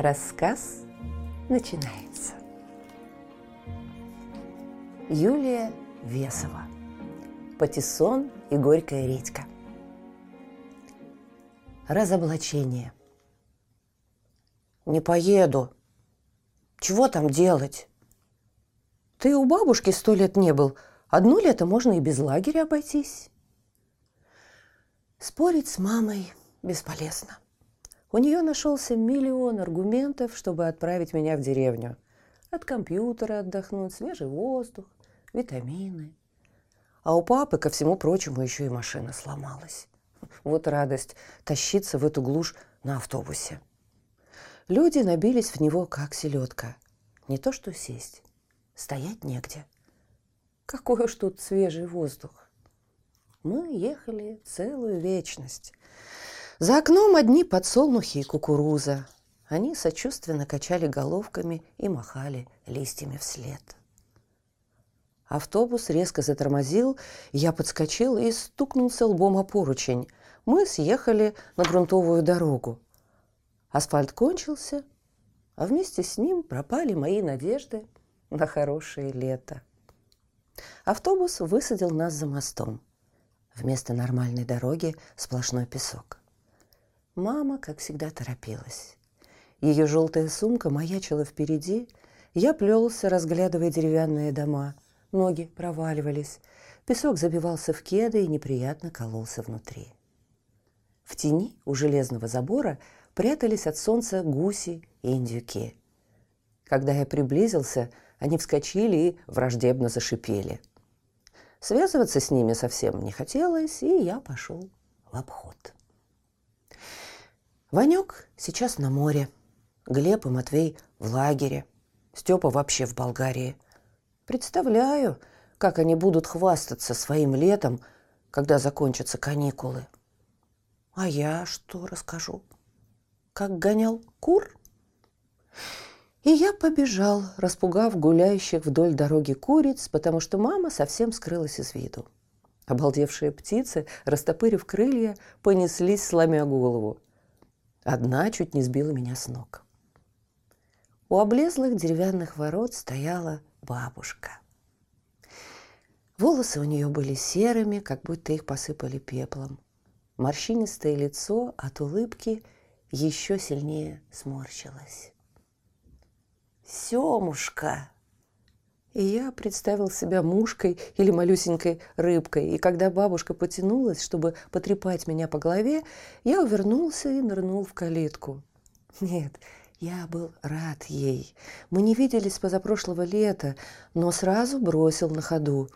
Рассказ начинается. Юлия Весова. Патиссон и горькая редька. Разоблачение. Не поеду. Чего там делать? Ты у бабушки сто лет не был. Одно лето можно и без лагеря обойтись. Спорить с мамой бесполезно. У нее нашелся миллион аргументов, чтобы отправить меня в деревню. От компьютера отдохнуть, свежий воздух, витамины. А у папы, ко всему прочему, еще и машина сломалась. Вот радость тащиться в эту глушь на автобусе. Люди набились в него, как селедка. Не то что сесть, стоять негде. Какой уж тут свежий воздух. Мы ехали целую вечность. За окном одни подсолнухи и кукуруза. Они сочувственно качали головками и махали листьями вслед. Автобус резко затормозил, я подскочил и стукнулся лбом о поручень. Мы съехали на грунтовую дорогу. Асфальт кончился, а вместе с ним пропали мои надежды на хорошее лето. Автобус высадил нас за мостом. Вместо нормальной дороги сплошной песок. Мама, как всегда, торопилась. Ее желтая сумка маячила впереди. Я плелся, разглядывая деревянные дома. Ноги проваливались. Песок забивался в кеды и неприятно кололся внутри. В тени у железного забора прятались от солнца гуси и индюки. Когда я приблизился, они вскочили и враждебно зашипели. Связываться с ними совсем не хотелось, и я пошел в обход. Ванек сейчас на море. Глеб и Матвей в лагере. Степа вообще в Болгарии. Представляю, как они будут хвастаться своим летом, когда закончатся каникулы. А я что расскажу? Как гонял кур? И я побежал, распугав гуляющих вдоль дороги куриц, потому что мама совсем скрылась из виду. Обалдевшие птицы, растопырив крылья, понеслись, сломя голову – Одна чуть не сбила меня с ног. У облезлых деревянных ворот стояла бабушка. Волосы у нее были серыми, как будто их посыпали пеплом. Морщинистое лицо от улыбки еще сильнее сморщилось. «Семушка!» И я представил себя мушкой или малюсенькой рыбкой. И когда бабушка потянулась, чтобы потрепать меня по голове, я увернулся и нырнул в калитку. Нет, я был рад ей. Мы не виделись позапрошлого лета, но сразу бросил на ходу.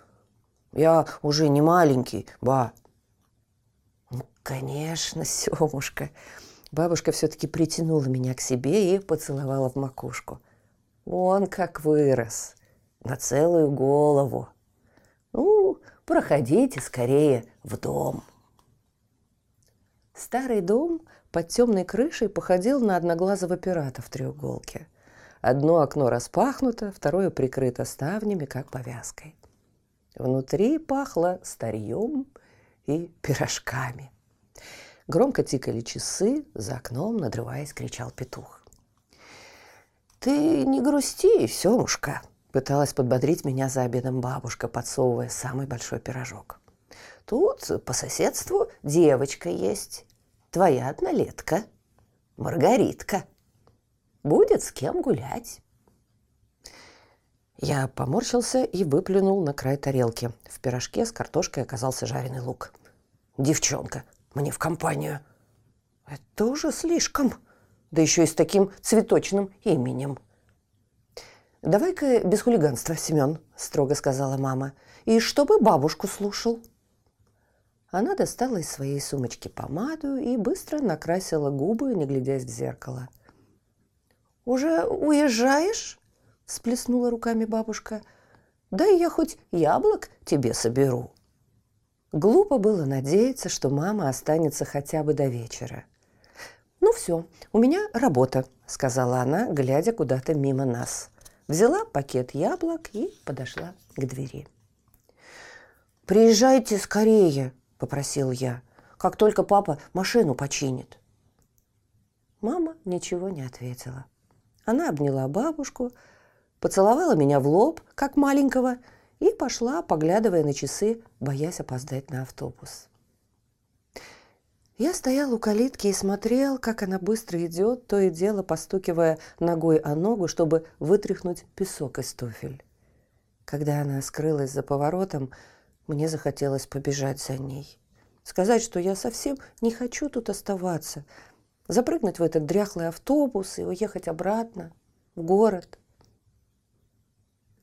«Я уже не маленький, ба». «Ну, конечно, Семушка». Бабушка все-таки притянула меня к себе и поцеловала в макушку. «Он как вырос!» На целую голову. Ну, проходите скорее в дом. Старый дом под темной крышей походил на одноглазого пирата в треуголке. Одно окно распахнуто, второе прикрыто ставнями, как повязкой. Внутри пахло старьем и пирожками. Громко тикали часы, за окном, надрываясь, кричал петух. «Ты не грусти, Семушка!» Пыталась подбодрить меня за обедом бабушка, подсовывая самый большой пирожок. Тут по соседству девочка есть. Твоя однолетка. Маргаритка. Будет с кем гулять. Я поморщился и выплюнул на край тарелки. В пирожке с картошкой оказался жареный лук. «Девчонка, мне в компанию». «Это уже слишком. Да еще и с таким цветочным именем». «Давай-ка без хулиганства, Семен», – строго сказала мама. «И чтобы бабушку слушал». Она достала из своей сумочки помаду и быстро накрасила губы, не глядясь в зеркало. «Уже уезжаешь?» – сплеснула руками бабушка. «Да я хоть яблок тебе соберу». Глупо было надеяться, что мама останется хотя бы до вечера. «Ну все, у меня работа», – сказала она, глядя куда-то мимо нас. Взяла пакет яблок и подошла к двери. «Приезжайте скорее», – попросил я, – «как только папа машину починит». Мама ничего не ответила. Она обняла бабушку, поцеловала меня в лоб, как маленького, и пошла, поглядывая на часы, боясь опоздать на автобус. Я стоял у калитки и смотрел, как она быстро идет, то и дело постукивая ногой о ногу, чтобы вытряхнуть песок из туфель. Когда она скрылась за поворотом, мне захотелось побежать за ней. Сказать, что я совсем не хочу тут оставаться. Запрыгнуть в этот дряхлый автобус и уехать обратно в город.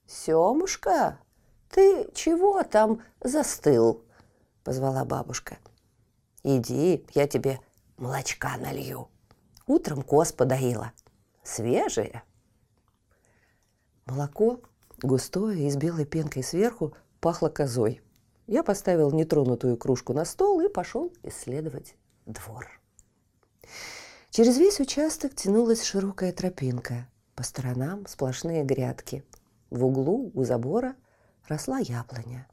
«Семушка, ты чего там застыл?» – позвала бабушка. «Иди, я тебе молочка налью. Утром коз подоила. Свежее». Молоко, густое и с белой пенкой сверху, пахло козой – я поставил нетронутую кружку на стол и пошел исследовать двор. Через весь участок тянулась широкая тропинка. По сторонам сплошные грядки. В углу у забора росла яблоня.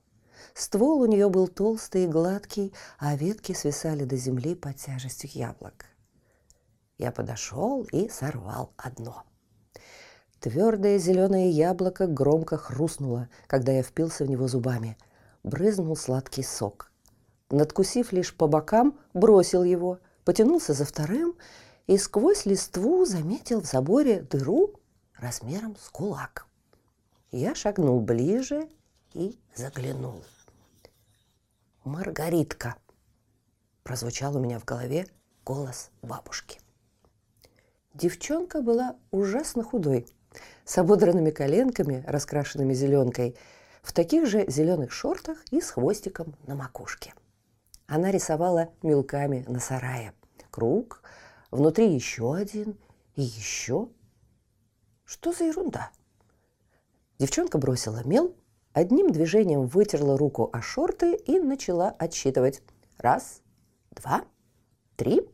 Ствол у нее был толстый и гладкий, а ветки свисали до земли под тяжестью яблок. Я подошел и сорвал одно. Твердое зеленое яблоко громко хрустнуло, когда я впился в него зубами – брызнул сладкий сок. Надкусив лишь по бокам, бросил его, потянулся за вторым и сквозь листву заметил в заборе дыру размером с кулак. Я шагнул ближе и заглянул. «Маргаритка!» – прозвучал у меня в голове голос бабушки. Девчонка была ужасно худой, с ободранными коленками, раскрашенными зеленкой – в таких же зеленых шортах и с хвостиком на макушке. Она рисовала мелками на сарае. Круг, внутри еще один и еще. Что за ерунда? Девчонка бросила мел, одним движением вытерла руку о шорты и начала отсчитывать. Раз, два, три.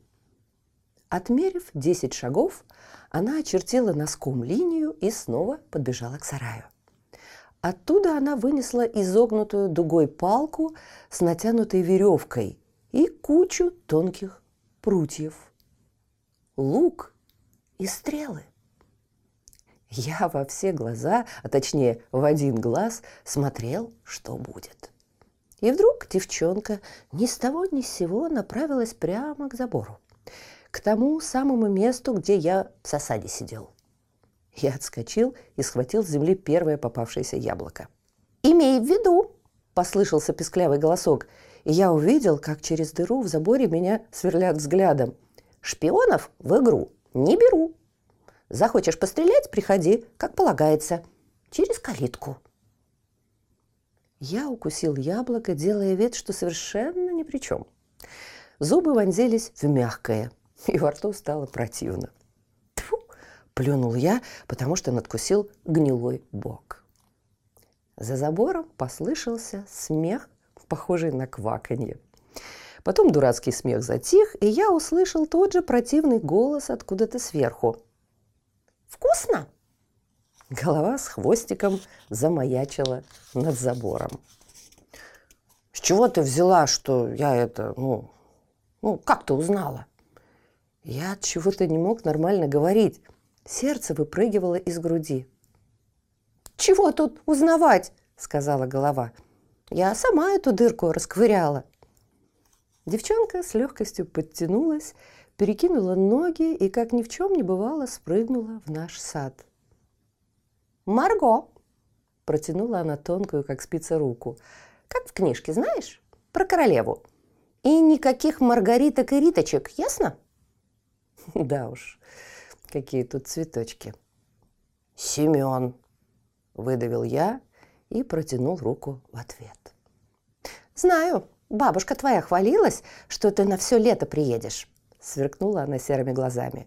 Отмерив десять шагов, она очертила носком линию и снова подбежала к сараю. Оттуда она вынесла изогнутую дугой палку с натянутой веревкой и кучу тонких прутьев. Лук и стрелы. Я во все глаза, а точнее в один глаз, смотрел, что будет. И вдруг девчонка ни с того ни с сего направилась прямо к забору, к тому самому месту, где я в засаде сидел. Я отскочил и схватил с земли первое попавшееся яблоко. «Имей в виду!» – послышался песклявый голосок, и я увидел, как через дыру в заборе меня сверлят взглядом. «Шпионов в игру не беру. Захочешь пострелять – приходи, как полагается, через калитку». Я укусил яблоко, делая вид, что совершенно ни при чем. Зубы вонзились в мягкое, и во рту стало противно – Плюнул я, потому что надкусил гнилой бок. За забором послышался смех, похожий на кваканье. Потом дурацкий смех затих, и я услышал тот же противный голос откуда-то сверху. «Вкусно?» Голова с хвостиком замаячила над забором. «С чего ты взяла, что я это, ну, ну, как ты узнала?» Я от чего-то не мог нормально говорить. Сердце выпрыгивало из груди. «Чего тут узнавать?» – сказала голова. «Я сама эту дырку расковыряла». Девчонка с легкостью подтянулась, перекинула ноги и, как ни в чем не бывало, спрыгнула в наш сад. «Марго!» – протянула она тонкую, как спица, руку. «Как в книжке, знаешь? Про королеву. И никаких маргариток и риточек, ясно?» «Да уж, Какие тут цветочки. Семен, выдавил я и протянул руку в ответ. Знаю, бабушка твоя хвалилась, что ты на все лето приедешь, сверкнула она серыми глазами.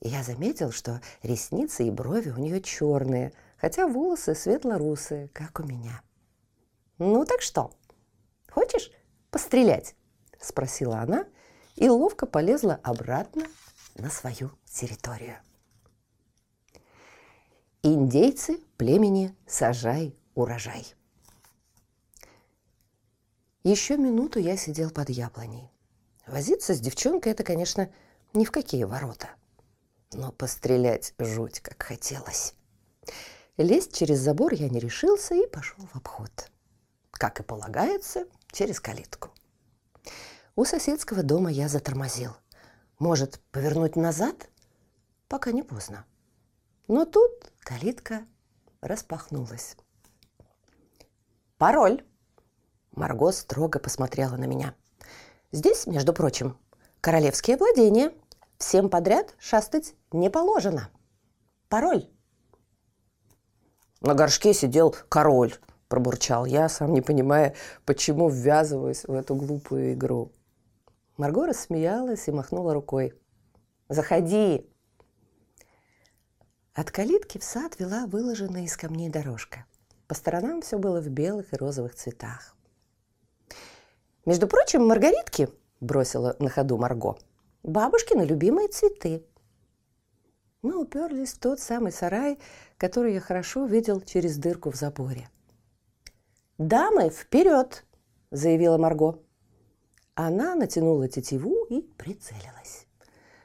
И я заметил, что ресницы и брови у нее черные, хотя волосы светло-русые, как у меня. «Ну так что, хочешь пострелять?» – спросила она и ловко полезла обратно на свою территорию. Индейцы племени Сажай-Урожай. Еще минуту я сидел под яблоней. Возиться с девчонкой – это, конечно, ни в какие ворота. Но пострелять жуть как хотелось. Лезть через забор я не решился и пошел в обход. Как и полагается, через калитку. У соседского дома я затормозил. Может, повернуть назад? Пока не поздно. Но тут калитка распахнулась. «Пароль!» Марго строго посмотрела на меня. «Здесь, между прочим, королевские владения. Всем подряд шастать не положено. Пароль!» На горшке сидел король, пробурчал я, сам не понимая, почему ввязываюсь в эту глупую игру. Марго рассмеялась и махнула рукой. «Заходи!» От калитки в сад вела выложенная из камней дорожка. По сторонам все было в белых и розовых цветах. «Между прочим, маргаритки», – бросила на ходу Марго, – «бабушкины любимые цветы». Мы уперлись в тот самый сарай, который я хорошо видел через дырку в заборе. «Дамы, вперед!» – заявила Марго. Она натянула тетиву и прицелилась.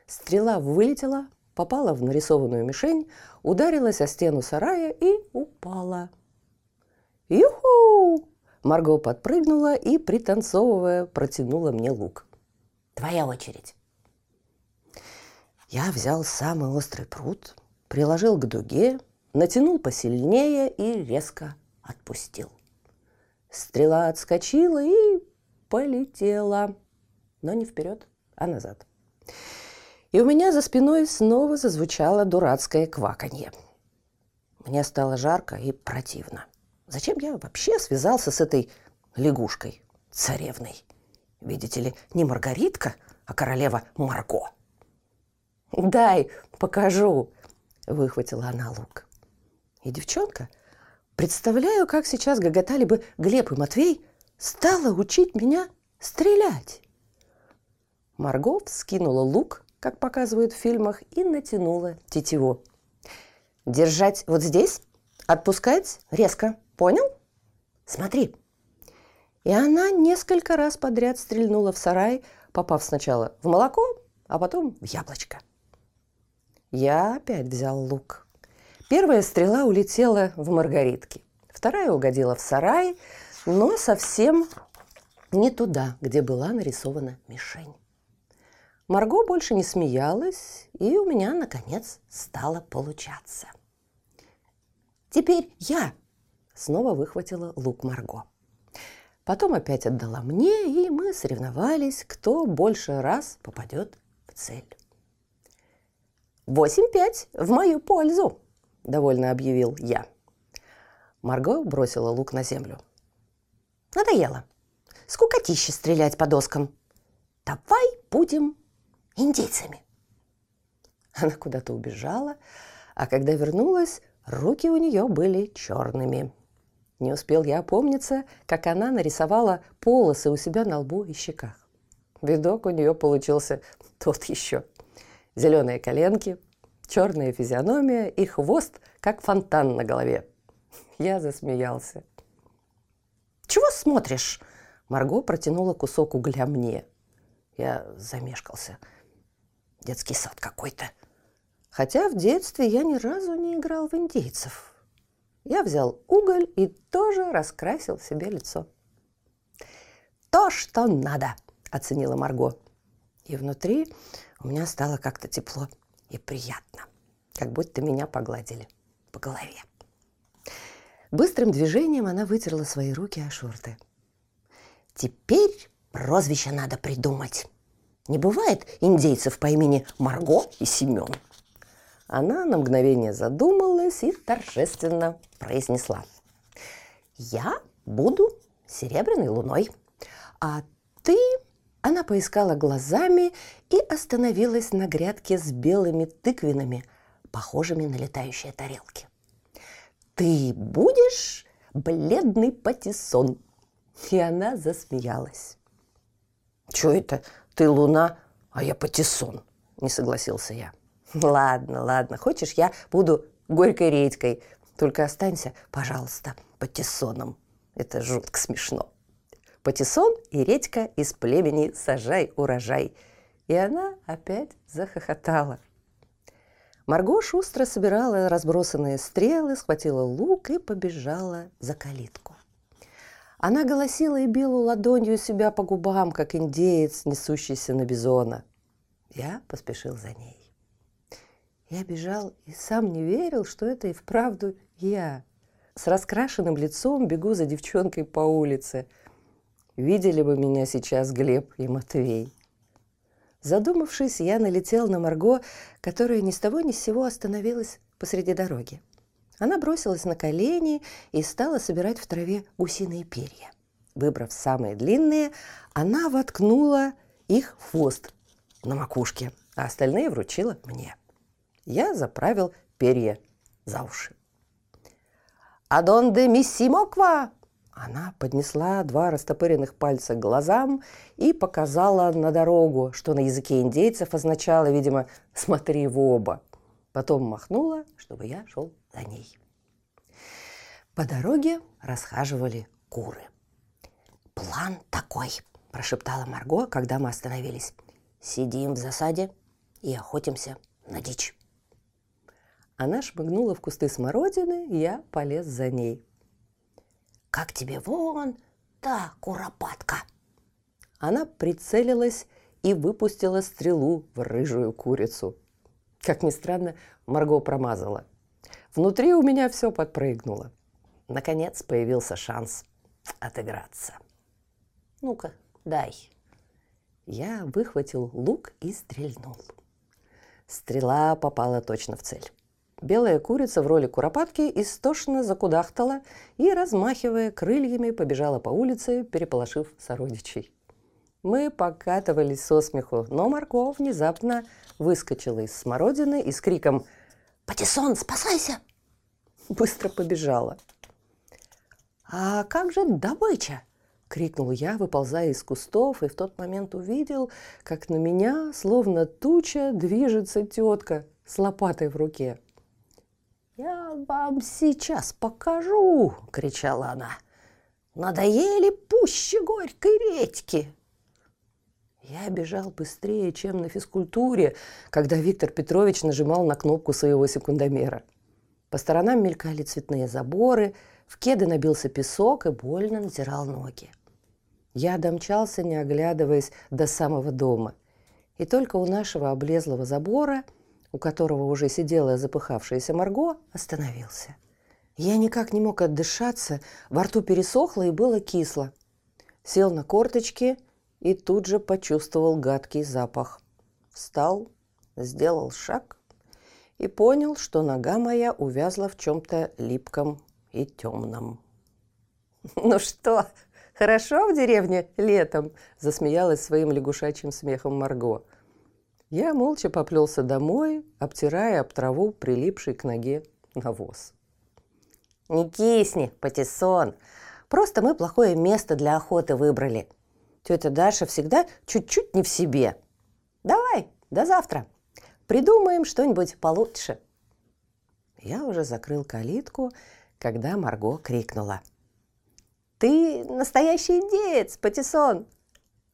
Стрела вылетела, попала в нарисованную мишень, ударилась о стену сарая и упала. Марго подпрыгнула и, пританцовывая, протянула мне лук. «Твоя очередь!» Я взял самый острый пруд, приложил к дуге, натянул посильнее и резко отпустил. Стрела отскочила и полетела, но не вперед, а назад и у меня за спиной снова зазвучало дурацкое кваканье. Мне стало жарко и противно. Зачем я вообще связался с этой лягушкой, царевной? Видите ли, не Маргаритка, а королева Марго. «Дай, покажу!» – выхватила она лук. И девчонка, представляю, как сейчас гоготали бы Глеб и Матвей, стала учить меня стрелять. Марго вскинула лук как показывают в фильмах, и натянула тетиву. Держать вот здесь, отпускать резко. Понял? Смотри. И она несколько раз подряд стрельнула в сарай, попав сначала в молоко, а потом в яблочко. Я опять взял лук. Первая стрела улетела в маргаритки. Вторая угодила в сарай, но совсем не туда, где была нарисована мишень. Марго больше не смеялась, и у меня, наконец, стало получаться. «Теперь я!» – снова выхватила лук Марго. Потом опять отдала мне, и мы соревновались, кто больше раз попадет в цель. «Восемь-пять в мою пользу!» – довольно объявил я. Марго бросила лук на землю. «Надоело. Скукотище стрелять по доскам. Давай будем индейцами. Она куда-то убежала, а когда вернулась, руки у нее были черными. Не успел я опомниться, как она нарисовала полосы у себя на лбу и щеках. Видок у нее получился тот еще. Зеленые коленки, черная физиономия и хвост, как фонтан на голове. Я засмеялся. «Чего смотришь?» Марго протянула кусок угля мне. Я замешкался – детский сад какой-то. Хотя в детстве я ни разу не играл в индейцев. Я взял уголь и тоже раскрасил себе лицо. «То, что надо!» – оценила Марго. И внутри у меня стало как-то тепло и приятно, как будто меня погладили по голове. Быстрым движением она вытерла свои руки о шорты. «Теперь прозвище надо придумать!» Не бывает индейцев по имени Марго и Семен. Она на мгновение задумалась и торжественно произнесла. «Я буду серебряной луной, а ты Она поискала глазами и остановилась на грядке с белыми тыквинами, похожими на летающие тарелки. «Ты будешь бледный патиссон?» И она засмеялась. «Чё это? Ты луна, а я патиссон?» – не согласился я. «Ладно, ладно, хочешь, я буду горькой редькой. Только останься, пожалуйста, патиссоном. Это жутко смешно». Патиссон и редька из племени «Сажай урожай». И она опять захохотала. Марго шустро собирала разбросанные стрелы, схватила лук и побежала за калитку. Она голосила и била ладонью себя по губам, как индеец, несущийся на бизона. Я поспешил за ней. Я бежал и сам не верил, что это и вправду я. С раскрашенным лицом бегу за девчонкой по улице. Видели бы меня сейчас Глеб и Матвей. Задумавшись, я налетел на Марго, которая ни с того ни с сего остановилась посреди дороги. Она бросилась на колени и стала собирать в траве гусиные перья. Выбрав самые длинные, она воткнула их в хвост на макушке, а остальные вручила мне. Я заправил перья за уши. «Адонде миссимоква!» Она поднесла два растопыренных пальца к глазам и показала на дорогу, что на языке индейцев означало, видимо, «смотри в оба». Потом махнула, чтобы я шел за ней. По дороге расхаживали куры. «План такой», – прошептала Марго, когда мы остановились. «Сидим в засаде и охотимся на дичь». Она шмыгнула в кусты смородины, я полез за ней – как тебе вон та куропатка!» Она прицелилась и выпустила стрелу в рыжую курицу. Как ни странно, Марго промазала. Внутри у меня все подпрыгнуло. Наконец появился шанс отыграться. «Ну-ка, дай». Я выхватил лук и стрельнул. Стрела попала точно в цель. Белая курица в роли куропатки истошно закудахтала и, размахивая крыльями, побежала по улице, переполошив сородичей. Мы покатывались со смеху, но Марко внезапно выскочила из смородины и с криком «Патиссон, спасайся!» быстро побежала. «А как же добыча?» — крикнул я, выползая из кустов, и в тот момент увидел, как на меня, словно туча, движется тетка с лопатой в руке. «Я вам сейчас покажу!» — кричала она. «Надоели пуще горькой редьки!» Я бежал быстрее, чем на физкультуре, когда Виктор Петрович нажимал на кнопку своего секундомера. По сторонам мелькали цветные заборы, в кеды набился песок и больно натирал ноги. Я домчался, не оглядываясь, до самого дома. И только у нашего облезлого забора – у которого уже сидела запыхавшаяся Марго, остановился. Я никак не мог отдышаться, во рту пересохло и было кисло. Сел на корточки и тут же почувствовал гадкий запах. Встал, сделал шаг и понял, что нога моя увязла в чем-то липком и темном. «Ну что, хорошо в деревне летом?» – засмеялась своим лягушачьим смехом Марго – я молча поплелся домой, обтирая об траву прилипший к ноге навоз. «Не кисни, Патиссон. Просто мы плохое место для охоты выбрали. Тетя Даша всегда чуть-чуть не в себе. Давай, до завтра. Придумаем что-нибудь получше». Я уже закрыл калитку, когда Марго крикнула. «Ты настоящий индеец, Патиссон!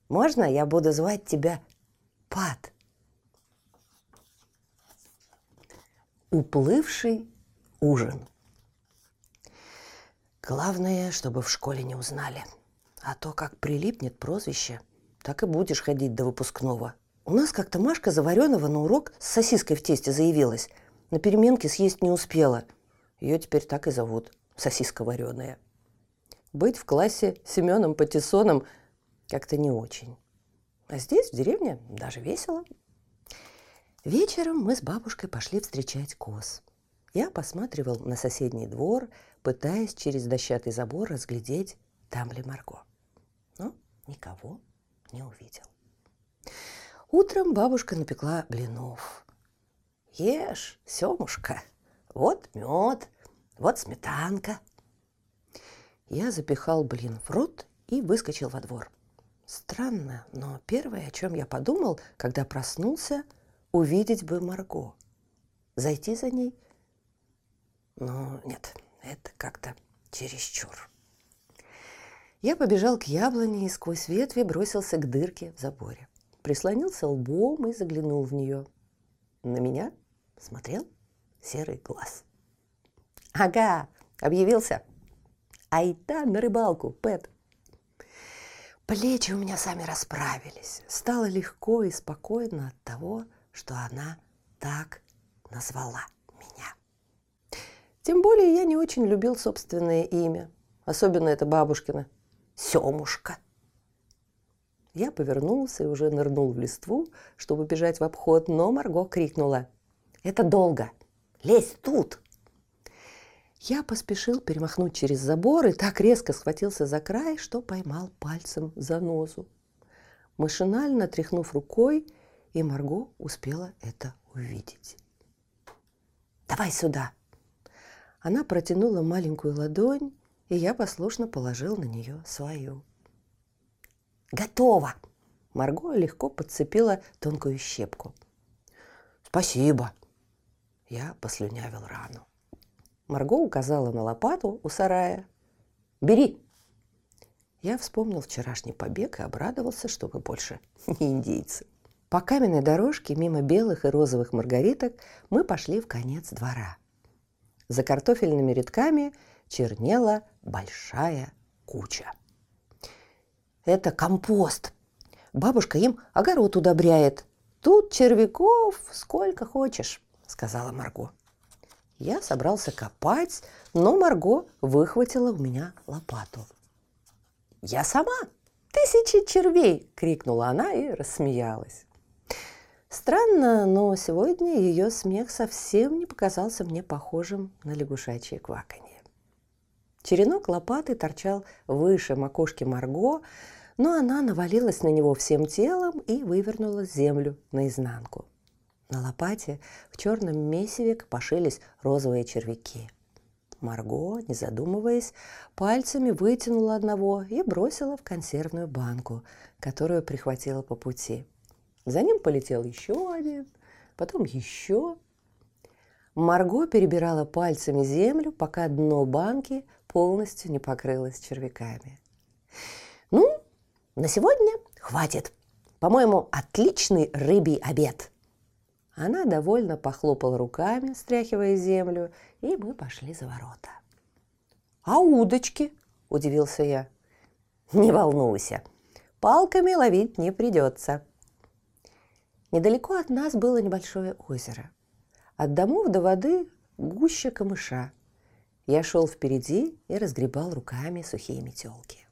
Можно я буду звать тебя Пат?» Уплывший ужин. Главное, чтобы в школе не узнали. А то, как прилипнет прозвище, так и будешь ходить до выпускного. У нас как-то Машка Заваренова на урок с сосиской в тесте заявилась. На переменке съесть не успела. Ее теперь так и зовут – сосиска вареная. Быть в классе Семеном Патиссоном как-то не очень. А здесь, в деревне, даже весело. Вечером мы с бабушкой пошли встречать коз. Я посматривал на соседний двор, пытаясь через дощатый забор разглядеть, там ли Марго. Но никого не увидел. Утром бабушка напекла блинов. Ешь, Семушка, вот мед, вот сметанка. Я запихал блин в рот и выскочил во двор. Странно, но первое, о чем я подумал, когда проснулся, увидеть бы Марго. Зайти за ней? Но нет, это как-то чересчур. Я побежал к яблоне и сквозь ветви бросился к дырке в заборе. Прислонился лбом и заглянул в нее. На меня смотрел серый глаз. «Ага, объявился. Айда на рыбалку, Пэт!» Плечи у меня сами расправились. Стало легко и спокойно от того, что она так назвала меня. Тем более я не очень любил собственное имя. Особенно это бабушкина. Семушка. Я повернулся и уже нырнул в листву, чтобы бежать в обход, но Марго крикнула. «Это долго! Лезь тут!» Я поспешил перемахнуть через забор и так резко схватился за край, что поймал пальцем за нозу. Машинально тряхнув рукой, и Марго успела это увидеть. «Давай сюда!» Она протянула маленькую ладонь, и я послушно положил на нее свою. «Готово!» Марго легко подцепила тонкую щепку. «Спасибо!» Я послюнявил рану. Марго указала на лопату у сарая. «Бери!» Я вспомнил вчерашний побег и обрадовался, что мы больше не индейцы. По каменной дорожке мимо белых и розовых маргариток мы пошли в конец двора. За картофельными рядками чернела большая куча. Это компост. Бабушка им огород удобряет. Тут червяков сколько хочешь, сказала Марго. Я собрался копать, но Марго выхватила у меня лопату. «Я сама! Тысячи червей!» – крикнула она и рассмеялась. Странно, но сегодня ее смех совсем не показался мне похожим на лягушачье кваканье. Черенок лопаты торчал выше макушки Марго, но она навалилась на него всем телом и вывернула землю наизнанку. На лопате в черном месиве копошились розовые червяки. Марго, не задумываясь, пальцами вытянула одного и бросила в консервную банку, которую прихватила по пути – за ним полетел еще один, потом еще. Марго перебирала пальцами землю, пока дно банки полностью не покрылось червяками. «Ну, на сегодня хватит. По-моему, отличный рыбий обед». Она довольно похлопала руками, стряхивая землю, и мы пошли за ворота. «А удочки?» – удивился я. «Не волнуйся, палками ловить не придется», Недалеко от нас было небольшое озеро. От домов до воды гуща камыша. Я шел впереди и разгребал руками сухие метелки.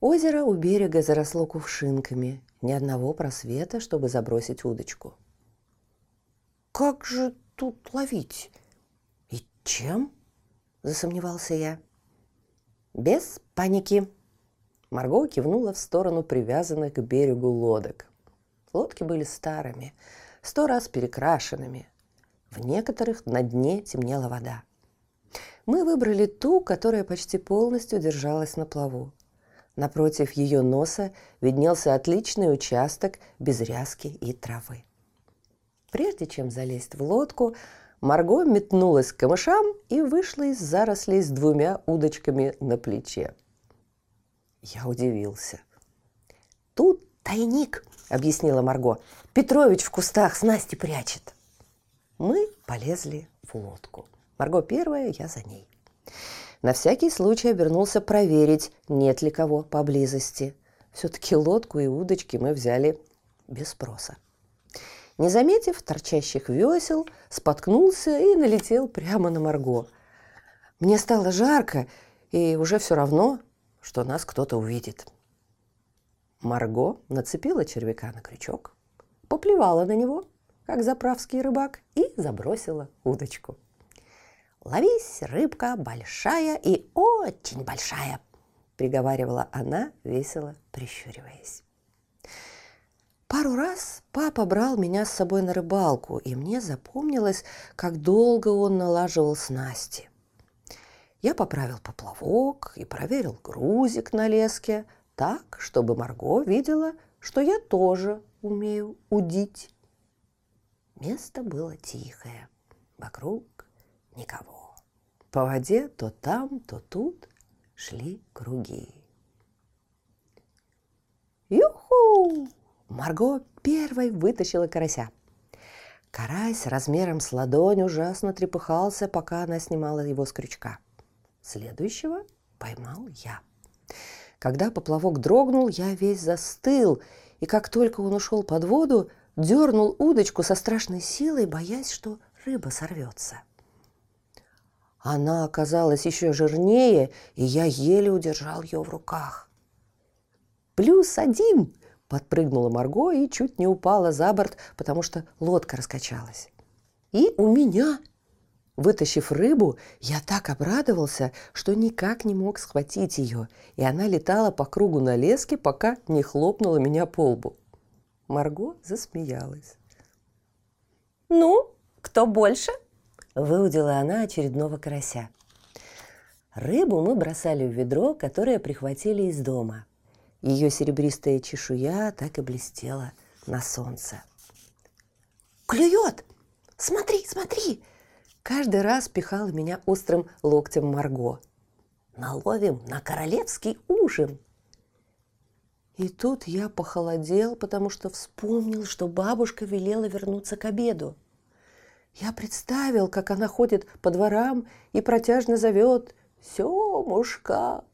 Озеро у берега заросло кувшинками, ни одного просвета, чтобы забросить удочку. «Как же тут ловить? И чем?» – засомневался я. «Без паники!» Марго кивнула в сторону привязанных к берегу лодок. Лодки были старыми, сто раз перекрашенными. В некоторых на дне темнела вода. Мы выбрали ту, которая почти полностью держалась на плаву. Напротив ее носа виднелся отличный участок без ряски и травы. Прежде чем залезть в лодку, Марго метнулась к камышам и вышла из зарослей с двумя удочками на плече. Я удивился. Тут тайник, объяснила Марго. Петрович в кустах снасти прячет. Мы полезли в лодку. Марго первая, я за ней. На всякий случай обернулся проверить, нет ли кого поблизости. Все-таки лодку и удочки мы взяли без спроса. Не заметив торчащих весел, споткнулся и налетел прямо на Марго. Мне стало жарко, и уже все равно, что нас кто-то увидит. Марго нацепила червяка на крючок, поплевала на него, как заправский рыбак, и забросила удочку. «Ловись, рыбка большая и очень большая!» – приговаривала она, весело прищуриваясь. Пару раз папа брал меня с собой на рыбалку, и мне запомнилось, как долго он налаживал снасти. Я поправил поплавок и проверил грузик на леске так, чтобы Марго видела, что я тоже умею удить. Место было тихое, вокруг никого. По воде то там, то тут шли круги. Юху! Марго первой вытащила карася. Карась размером с ладонь ужасно трепыхался, пока она снимала его с крючка. Следующего поймал я. Когда поплавок дрогнул, я весь застыл, и как только он ушел под воду, дернул удочку со страшной силой, боясь, что рыба сорвется. Она оказалась еще жирнее, и я еле удержал ее в руках. «Плюс один!» – подпрыгнула Марго и чуть не упала за борт, потому что лодка раскачалась. «И у меня!» Вытащив рыбу, я так обрадовался, что никак не мог схватить ее, и она летала по кругу на леске, пока не хлопнула меня по лбу. Марго засмеялась. «Ну, кто больше?» – выудила она очередного карася. Рыбу мы бросали в ведро, которое прихватили из дома. Ее серебристая чешуя так и блестела на солнце. «Клюет! Смотри, смотри!» Каждый раз пихала меня острым локтем Марго. «Наловим на королевский ужин!» И тут я похолодел, потому что вспомнил, что бабушка велела вернуться к обеду. Я представил, как она ходит по дворам и протяжно зовет «Семушка!».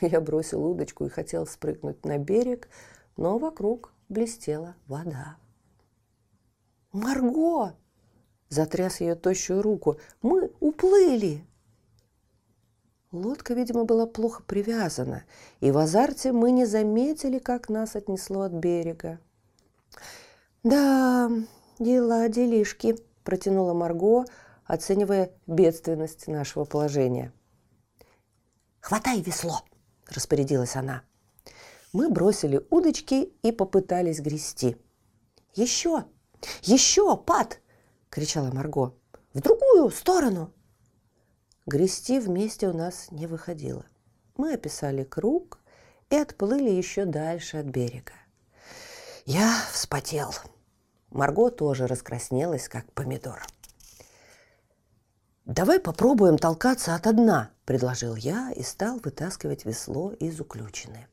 Я бросил удочку и хотел спрыгнуть на берег, но вокруг блестела вода. «Марго!» – затряс ее тощую руку. «Мы уплыли!» Лодка, видимо, была плохо привязана, и в азарте мы не заметили, как нас отнесло от берега. «Да, дела, делишки», – протянула Марго, оценивая бедственность нашего положения. «Хватай весло!» – распорядилась она. Мы бросили удочки и попытались грести. «Еще! Еще, пад!» – кричала Марго. «В другую сторону!» Грести вместе у нас не выходило. Мы описали круг и отплыли еще дальше от берега. Я вспотел. Марго тоже раскраснелась, как помидор. «Давай попробуем толкаться от дна», – предложил я и стал вытаскивать весло из уключины.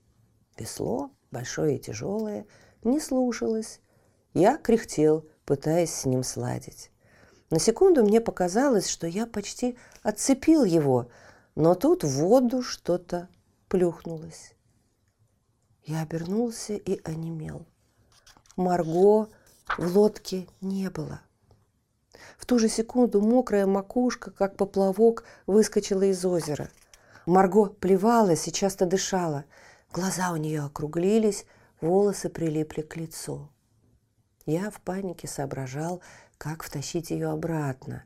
Весло, большое и тяжелое, не слушалось. Я кряхтел, пытаясь с ним сладить. На секунду мне показалось, что я почти отцепил его, но тут в воду что-то плюхнулось. Я обернулся и онемел. Марго в лодке не было. В ту же секунду мокрая макушка, как поплавок, выскочила из озера. Марго плевалась и часто дышала. Глаза у нее округлились, волосы прилипли к лицу. Я в панике соображал, как втащить ее обратно,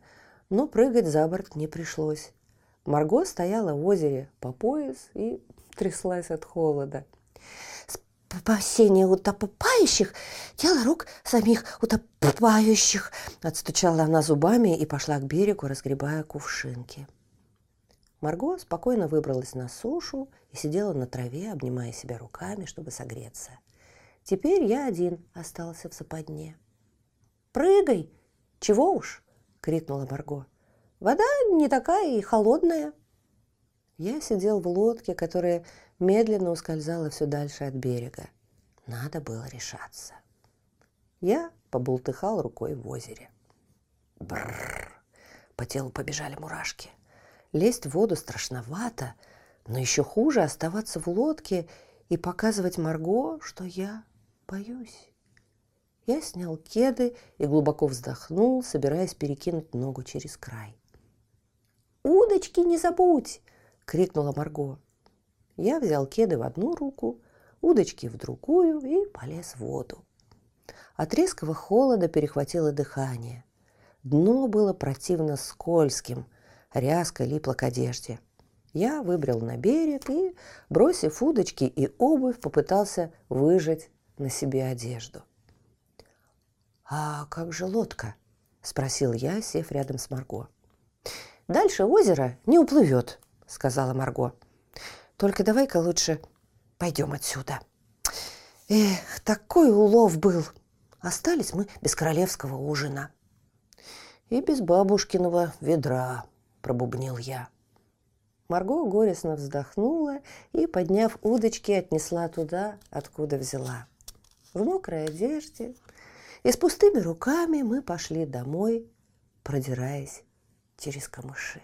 но прыгать за борт не пришлось. Марго стояла в озере по пояс и тряслась от холода. «Спасение утопающих – дело рук самих утопающих!» Отстучала она зубами и пошла к берегу, разгребая кувшинки. Марго спокойно выбралась на сушу и сидела на траве, обнимая себя руками, чтобы согреться. Теперь я один остался в западне. «Прыгай!» «Чего уж?» – крикнула Марго. «Вода не такая и холодная». Я сидел в лодке, которая медленно ускользала все дальше от берега. Надо было решаться. Я побултыхал рукой в озере. Бррр! По телу побежали мурашки. Лезть в воду страшновато, но еще хуже оставаться в лодке и показывать Марго, что я боюсь. Я снял кеды и глубоко вздохнул, собираясь перекинуть ногу через край. «Удочки не забудь!» — крикнула Марго. Я взял кеды в одну руку, удочки в другую и полез в воду. От резкого холода перехватило дыхание. Дно было противно скользким, ряска липла к одежде. Я выбрал на берег и, бросив удочки и обувь, попытался выжать на себе одежду. «А как же лодка?» – спросил я, сев рядом с Марго. «Дальше озеро не уплывет», – сказала Марго. «Только давай-ка лучше пойдем отсюда». Эх, такой улов был. Остались мы без королевского ужина. И без бабушкиного ведра, пробубнил я. Марго горестно вздохнула и, подняв удочки, отнесла туда, откуда взяла. В мокрой одежде и с пустыми руками мы пошли домой, продираясь через камыши.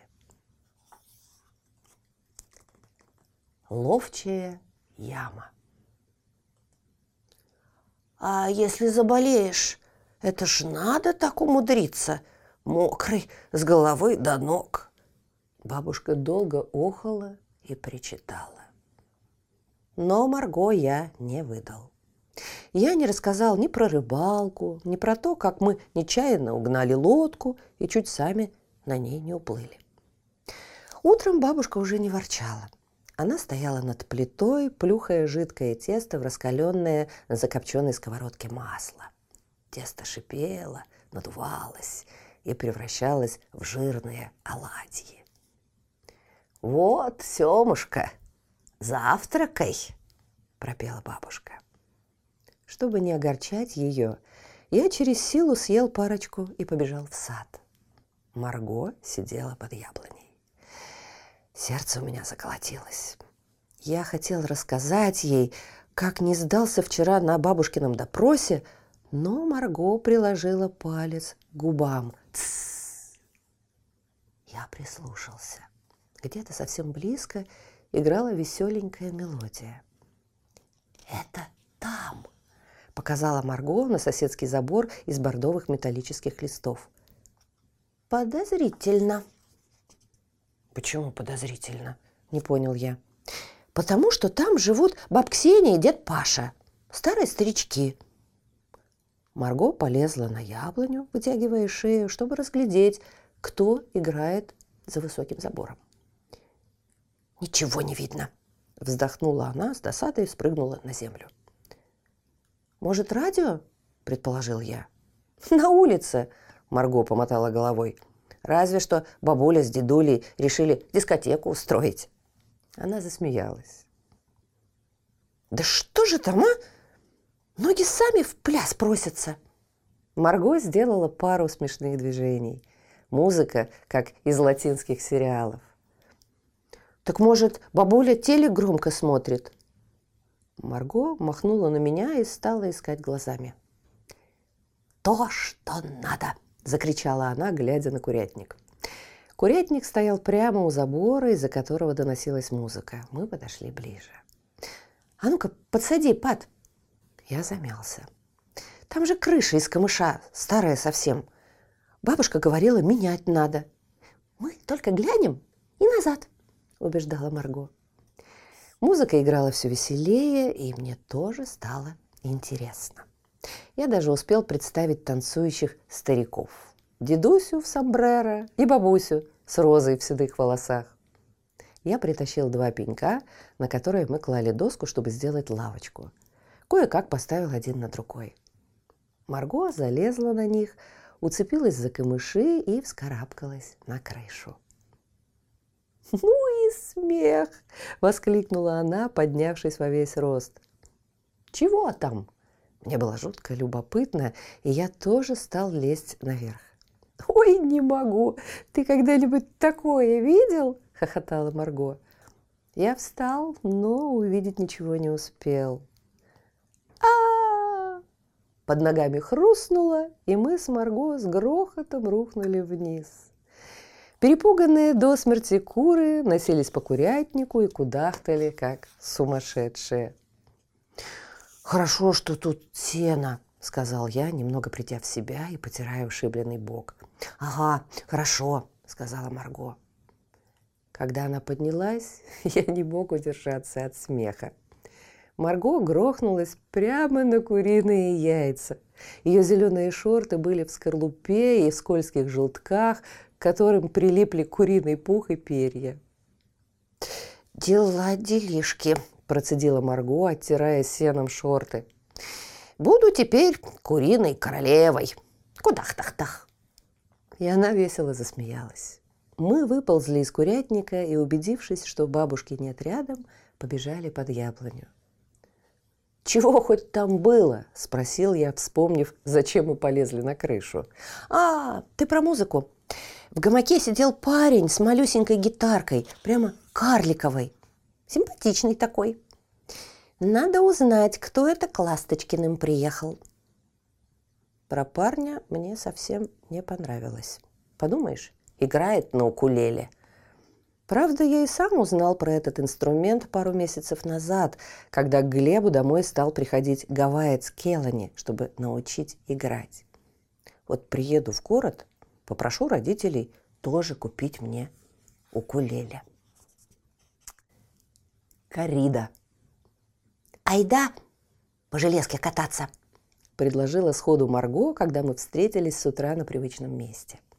Ловчая яма. «А если заболеешь, это ж надо так умудриться, мокрый с головы до ног!» Бабушка долго охала и причитала. Но Марго я не выдал. Я не рассказал ни про рыбалку, ни про то, как мы нечаянно угнали лодку и чуть сами на ней не уплыли. Утром бабушка уже не ворчала. Она стояла над плитой, плюхая жидкое тесто в раскаленное на закопченной сковородке масло. Тесто шипело, надувалось и превращалось в жирные оладьи. «Вот, Семушка, завтракай!» – пропела бабушка. Чтобы не огорчать ее, я через силу съел парочку и побежал в сад. Марго сидела под яблоней. Сердце у меня заколотилось. Я хотел рассказать ей, как не сдался вчера на бабушкином допросе, но Марго приложила палец к губам. Тссс. Я прислушался. Где-то совсем близко играла веселенькая мелодия. «Это там!» – показала Марго на соседский забор из бордовых металлических листов. «Подозрительно». «Почему подозрительно?» – не понял я. «Потому что там живут баб Ксения и дед Паша, старые старички». Марго полезла на яблоню, вытягивая шею, чтобы разглядеть, кто играет за высоким забором. «Ничего не видно!» – вздохнула она, с досадой спрыгнула на землю. «Может, радио?» – предположил я. «На улице!» – Марго помотала головой. «Разве что бабуля с дедулей решили дискотеку устроить». Она засмеялась. «Да что же там, а? Ноги сами в пляс просятся!» Марго сделала пару смешных движений. Музыка, как из латинских сериалов. Так может, бабуля телек громко смотрит? Марго махнула на меня и стала искать глазами. «То, что надо!» – закричала она, глядя на курятник. Курятник стоял прямо у забора, из-за которого доносилась музыка. Мы подошли ближе. «А ну-ка, подсади, Пат!» Я замялся. «Там же крыша из камыша, старая совсем. Бабушка говорила, менять надо. Мы только глянем и назад» убеждала Марго. Музыка играла все веселее, и мне тоже стало интересно. Я даже успел представить танцующих стариков. Дедусю в сомбреро и бабусю с розой в седых волосах. Я притащил два пенька, на которые мы клали доску, чтобы сделать лавочку. Кое-как поставил один на другой. Марго залезла на них, уцепилась за камыши и вскарабкалась на крышу. «Ну и смех!» – воскликнула она, поднявшись во весь рост. «Чего там?» Мне было жутко любопытно, и я тоже стал лезть наверх. «Ой, не могу! Ты когда-нибудь такое видел?» – хохотала Марго. Я встал, но увидеть ничего не успел. а Под ногами хрустнуло, и мы с Марго с грохотом рухнули вниз. Перепуганные до смерти куры носились по курятнику и кудахтали, как сумасшедшие. «Хорошо, что тут сено», — сказал я, немного придя в себя и потирая ушибленный бок. «Ага, хорошо», — сказала Марго. Когда она поднялась, я не мог удержаться от смеха. Марго грохнулась прямо на куриные яйца. Ее зеленые шорты были в скорлупе и в скользких желтках, к которым прилипли куриный пух и перья. «Дела делишки», – процедила Марго, оттирая сеном шорты. Буду теперь куриной королевой. Кудах-тах-тах. И она весело засмеялась. Мы выползли из курятника и, убедившись, что бабушки нет рядом, побежали под яблоню. «Чего хоть там было?» – спросил я, вспомнив, зачем мы полезли на крышу. «А, ты про музыку. В гамаке сидел парень с малюсенькой гитаркой, прямо карликовой. Симпатичный такой. Надо узнать, кто это к Ласточкиным приехал». Про парня мне совсем не понравилось. Подумаешь, играет на укулеле – Правда, я и сам узнал про этот инструмент пару месяцев назад, когда к Глебу домой стал приходить гавайец Келани, чтобы научить играть. Вот приеду в город, попрошу родителей тоже купить мне укулеле. Корида. «Айда по железке кататься!» – предложила сходу Марго, когда мы встретились с утра на привычном месте –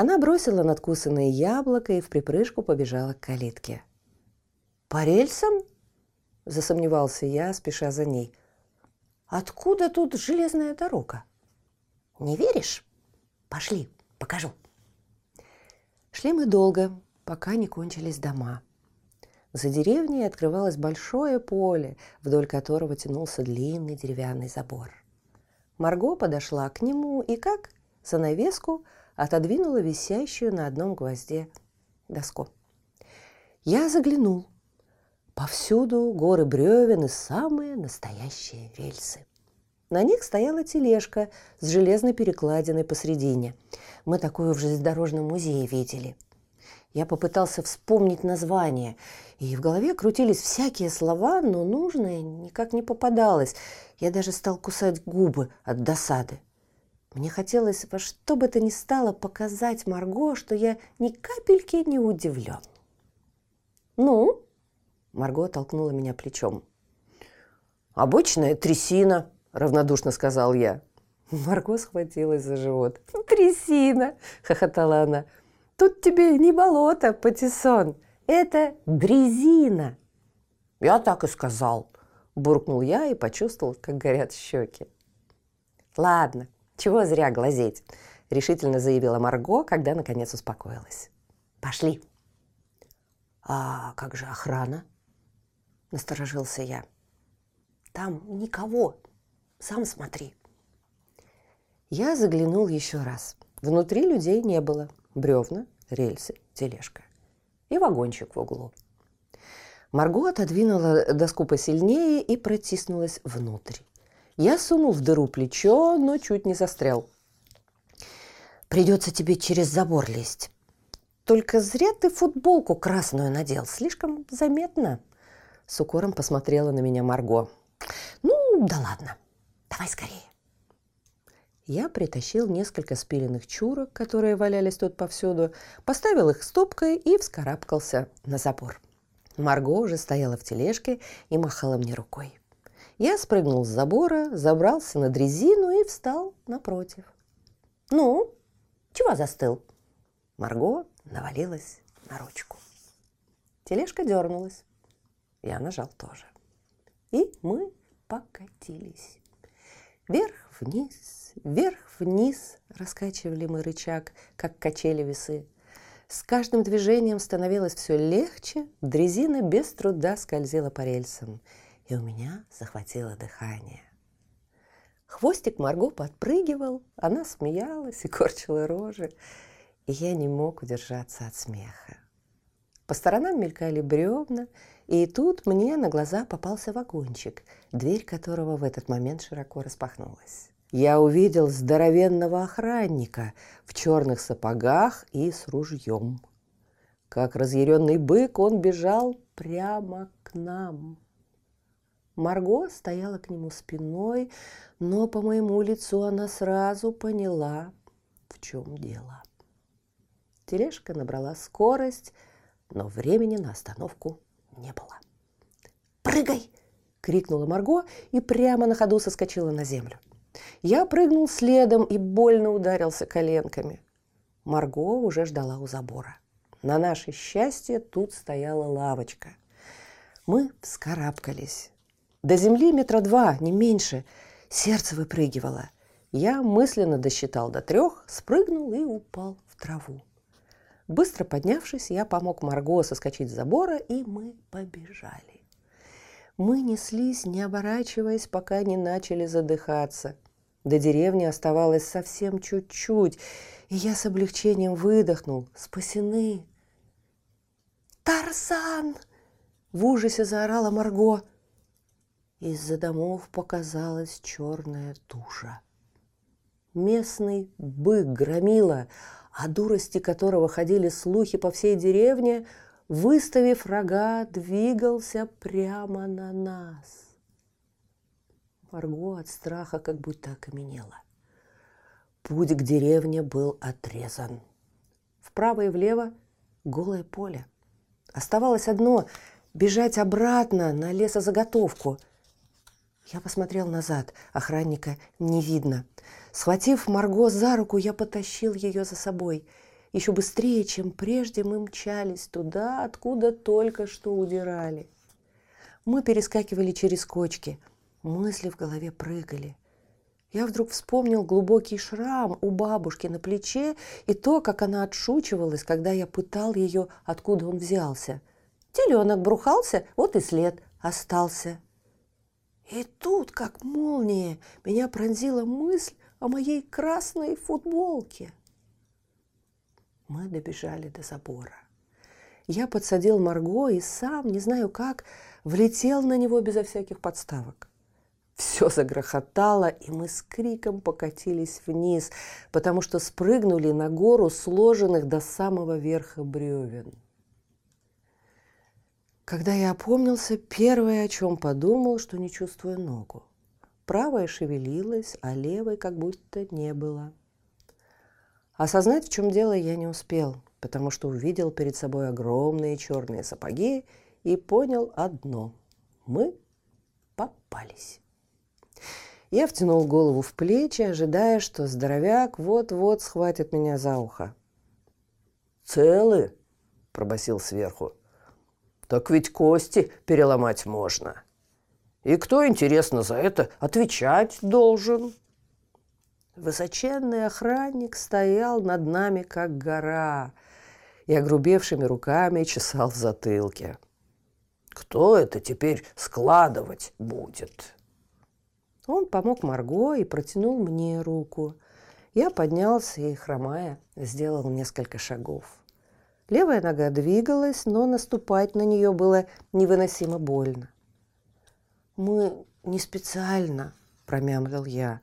она бросила надкусанное яблоко и в припрыжку побежала к калитке. «По рельсам?» – засомневался я, спеша за ней. «Откуда тут железная дорога?» «Не веришь? Пошли, покажу». Шли мы долго, пока не кончились дома. За деревней открывалось большое поле, вдоль которого тянулся длинный деревянный забор. Марго подошла к нему и, как занавеску, отодвинула висящую на одном гвозде доску. Я заглянул. Повсюду горы бревен и самые настоящие рельсы. На них стояла тележка с железной перекладиной посредине. Мы такую в железнодорожном музее видели. Я попытался вспомнить название, и в голове крутились всякие слова, но нужное никак не попадалось. Я даже стал кусать губы от досады. Мне хотелось во что бы то ни стало показать Марго, что я ни капельки не удивлен. «Ну?» – Марго толкнула меня плечом. «Обычная трясина», – равнодушно сказал я. Марго схватилась за живот. «Трясина!» – хохотала она. «Тут тебе не болото, Патиссон, это дрезина!» «Я так и сказал», – буркнул я и почувствовал, как горят щеки. «Ладно, «Чего зря глазеть», – решительно заявила Марго, когда наконец успокоилась. «Пошли». «А как же охрана?» – насторожился я. «Там никого. Сам смотри». Я заглянул еще раз. Внутри людей не было. Бревна, рельсы, тележка. И вагончик в углу. Марго отодвинула доску посильнее и протиснулась внутрь. Я сунул в дыру плечо, но чуть не застрял. «Придется тебе через забор лезть. Только зря ты футболку красную надел, слишком заметно». С укором посмотрела на меня Марго. «Ну, да ладно, давай скорее». Я притащил несколько спиленных чурок, которые валялись тут повсюду, поставил их стопкой и вскарабкался на забор. Марго уже стояла в тележке и махала мне рукой. Я спрыгнул с забора, забрался на дрезину и встал напротив. «Ну, чего застыл?» Марго навалилась на ручку. Тележка дернулась. Я нажал тоже. И мы покатились. Вверх-вниз, вверх-вниз раскачивали мы рычаг, как качели весы. С каждым движением становилось все легче, дрезина без труда скользила по рельсам – и у меня захватило дыхание. Хвостик Марго подпрыгивал, она смеялась и корчила рожи, и я не мог удержаться от смеха. По сторонам мелькали бревна, и тут мне на глаза попался вагончик, дверь которого в этот момент широко распахнулась. Я увидел здоровенного охранника в черных сапогах и с ружьем. Как разъяренный бык он бежал прямо к нам. Марго стояла к нему спиной, но по моему лицу она сразу поняла, в чем дело. Тележка набрала скорость, но времени на остановку не было. «Прыгай!» – крикнула Марго и прямо на ходу соскочила на землю. Я прыгнул следом и больно ударился коленками. Марго уже ждала у забора. На наше счастье тут стояла лавочка. Мы вскарабкались. До земли метра два, не меньше. Сердце выпрыгивало. Я мысленно досчитал до трех, спрыгнул и упал в траву. Быстро поднявшись, я помог Марго соскочить с забора, и мы побежали. Мы неслись, не оборачиваясь, пока не начали задыхаться. До деревни оставалось совсем чуть-чуть, и я с облегчением выдохнул. Спасены! «Тарзан!» – в ужасе заорала Марго. Из-за домов показалась черная туша. Местный бык громила, о дурости которого ходили слухи по всей деревне, выставив рога, двигался прямо на нас. Марго от страха как будто окаменела. Путь к деревне был отрезан. Вправо и влево голое поле. Оставалось одно – бежать обратно на лесозаготовку. Я посмотрел назад, охранника не видно. Схватив Марго за руку, я потащил ее за собой. Еще быстрее, чем прежде, мы мчались туда, откуда только что удирали. Мы перескакивали через кочки. Мысли в голове прыгали. Я вдруг вспомнил глубокий шрам у бабушки на плече и то, как она отшучивалась, когда я пытал ее, откуда он взялся. Теленок брухался, вот и след остался. И тут, как молния, меня пронзила мысль о моей красной футболке. Мы добежали до забора. Я подсадил Марго и сам, не знаю как, влетел на него безо всяких подставок. Все загрохотало, и мы с криком покатились вниз, потому что спрыгнули на гору сложенных до самого верха бревен. Когда я опомнился, первое, о чем подумал, что не чувствую ногу. Правая шевелилась, а левой как будто не было. Осознать, в чем дело, я не успел, потому что увидел перед собой огромные черные сапоги и понял одно – мы попались. Я втянул голову в плечи, ожидая, что здоровяк вот-вот схватит меня за ухо. «Целы?» – пробасил сверху. Так ведь кости переломать можно. И кто, интересно, за это отвечать должен? Высоченный охранник стоял над нами, как гора, и огрубевшими руками чесал в затылке. Кто это теперь складывать будет? Он помог Марго и протянул мне руку. Я поднялся и, хромая, сделал несколько шагов. Левая нога двигалась, но наступать на нее было невыносимо больно. «Мы не специально», – промямлил я.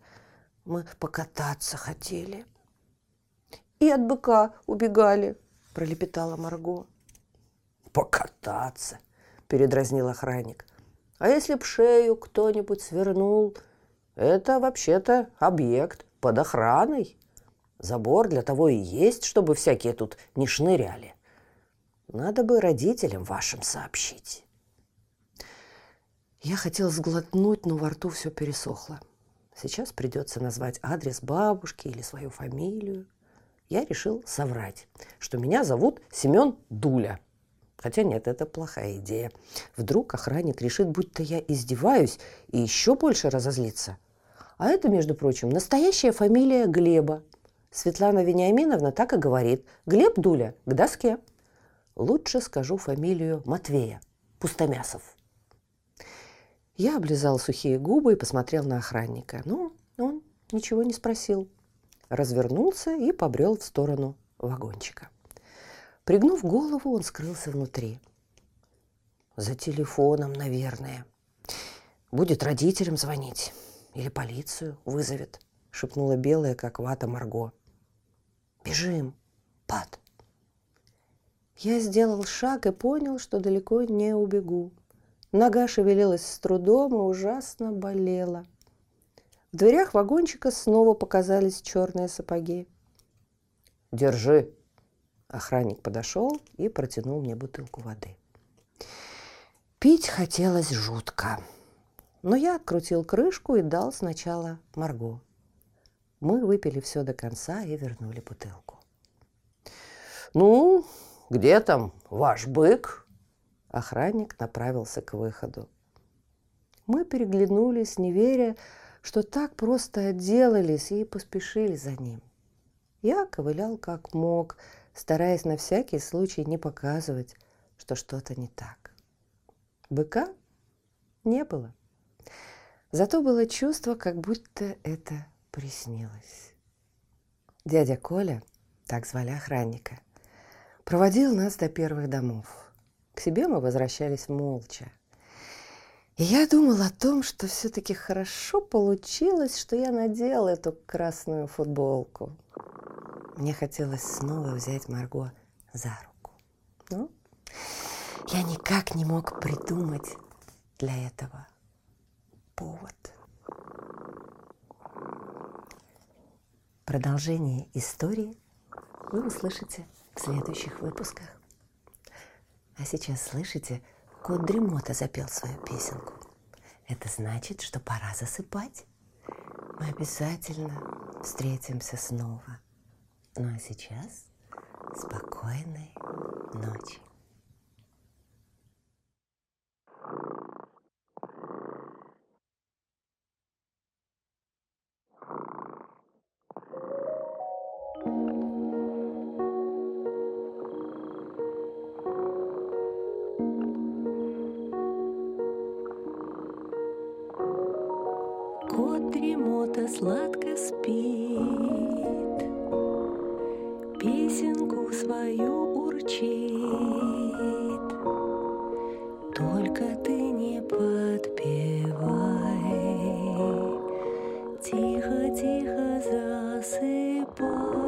«Мы покататься хотели». «И от быка убегали», – пролепетала Марго. «Покататься», – передразнил охранник. «А если б шею кто-нибудь свернул? Это вообще-то объект под охраной». Забор для того и есть, чтобы всякие тут не шныряли. Надо бы родителям вашим сообщить. Я хотел сглотнуть, но во рту все пересохло. Сейчас придется назвать адрес бабушки или свою фамилию. Я решил соврать, что меня зовут Семен Дуля. Хотя нет, это плохая идея. Вдруг охранник решит, будто я издеваюсь и еще больше разозлится. А это, между прочим, настоящая фамилия Глеба. Светлана Вениаминовна так и говорит. Глеб Дуля к доске. Лучше скажу фамилию Матвея, Пустомясов. Я облизал сухие губы и посмотрел на охранника. Но он ничего не спросил. Развернулся и побрел в сторону вагончика. Пригнув голову, он скрылся внутри. За телефоном, наверное. Будет родителям звонить. Или полицию вызовет, шепнула белая, как вата Марго. Бежим, Пат. Я сделал шаг и понял, что далеко не убегу. Нога шевелилась с трудом и ужасно болела. В дверях вагончика снова показались черные сапоги. «Держи!» Охранник подошел и протянул мне бутылку воды. Пить хотелось жутко. Но я открутил крышку и дал сначала Марго. Мы выпили все до конца и вернули бутылку. «Ну, где там ваш бык?» Охранник направился к выходу. Мы переглянулись, не веря, что так просто отделались и поспешили за ним. Я ковылял как мог, стараясь на всякий случай не показывать, что что-то не так. Быка не было. Зато было чувство, как будто это приснилось. Дядя Коля, так звали охранника, проводил нас до первых домов. К себе мы возвращались молча. И я думал о том, что все-таки хорошо получилось, что я надел эту красную футболку. Мне хотелось снова взять Марго за руку. Но я никак не мог придумать для этого повод. Продолжение истории вы услышите в следующих выпусках. А сейчас слышите, кот Дремота запел свою песенку. Это значит, что пора засыпать. Мы обязательно встретимся снова. Ну а сейчас спокойной ночи. Кот дремота сладко спит, Песенку свою урчит. Только ты не подпевай, Тихо-тихо засыпай,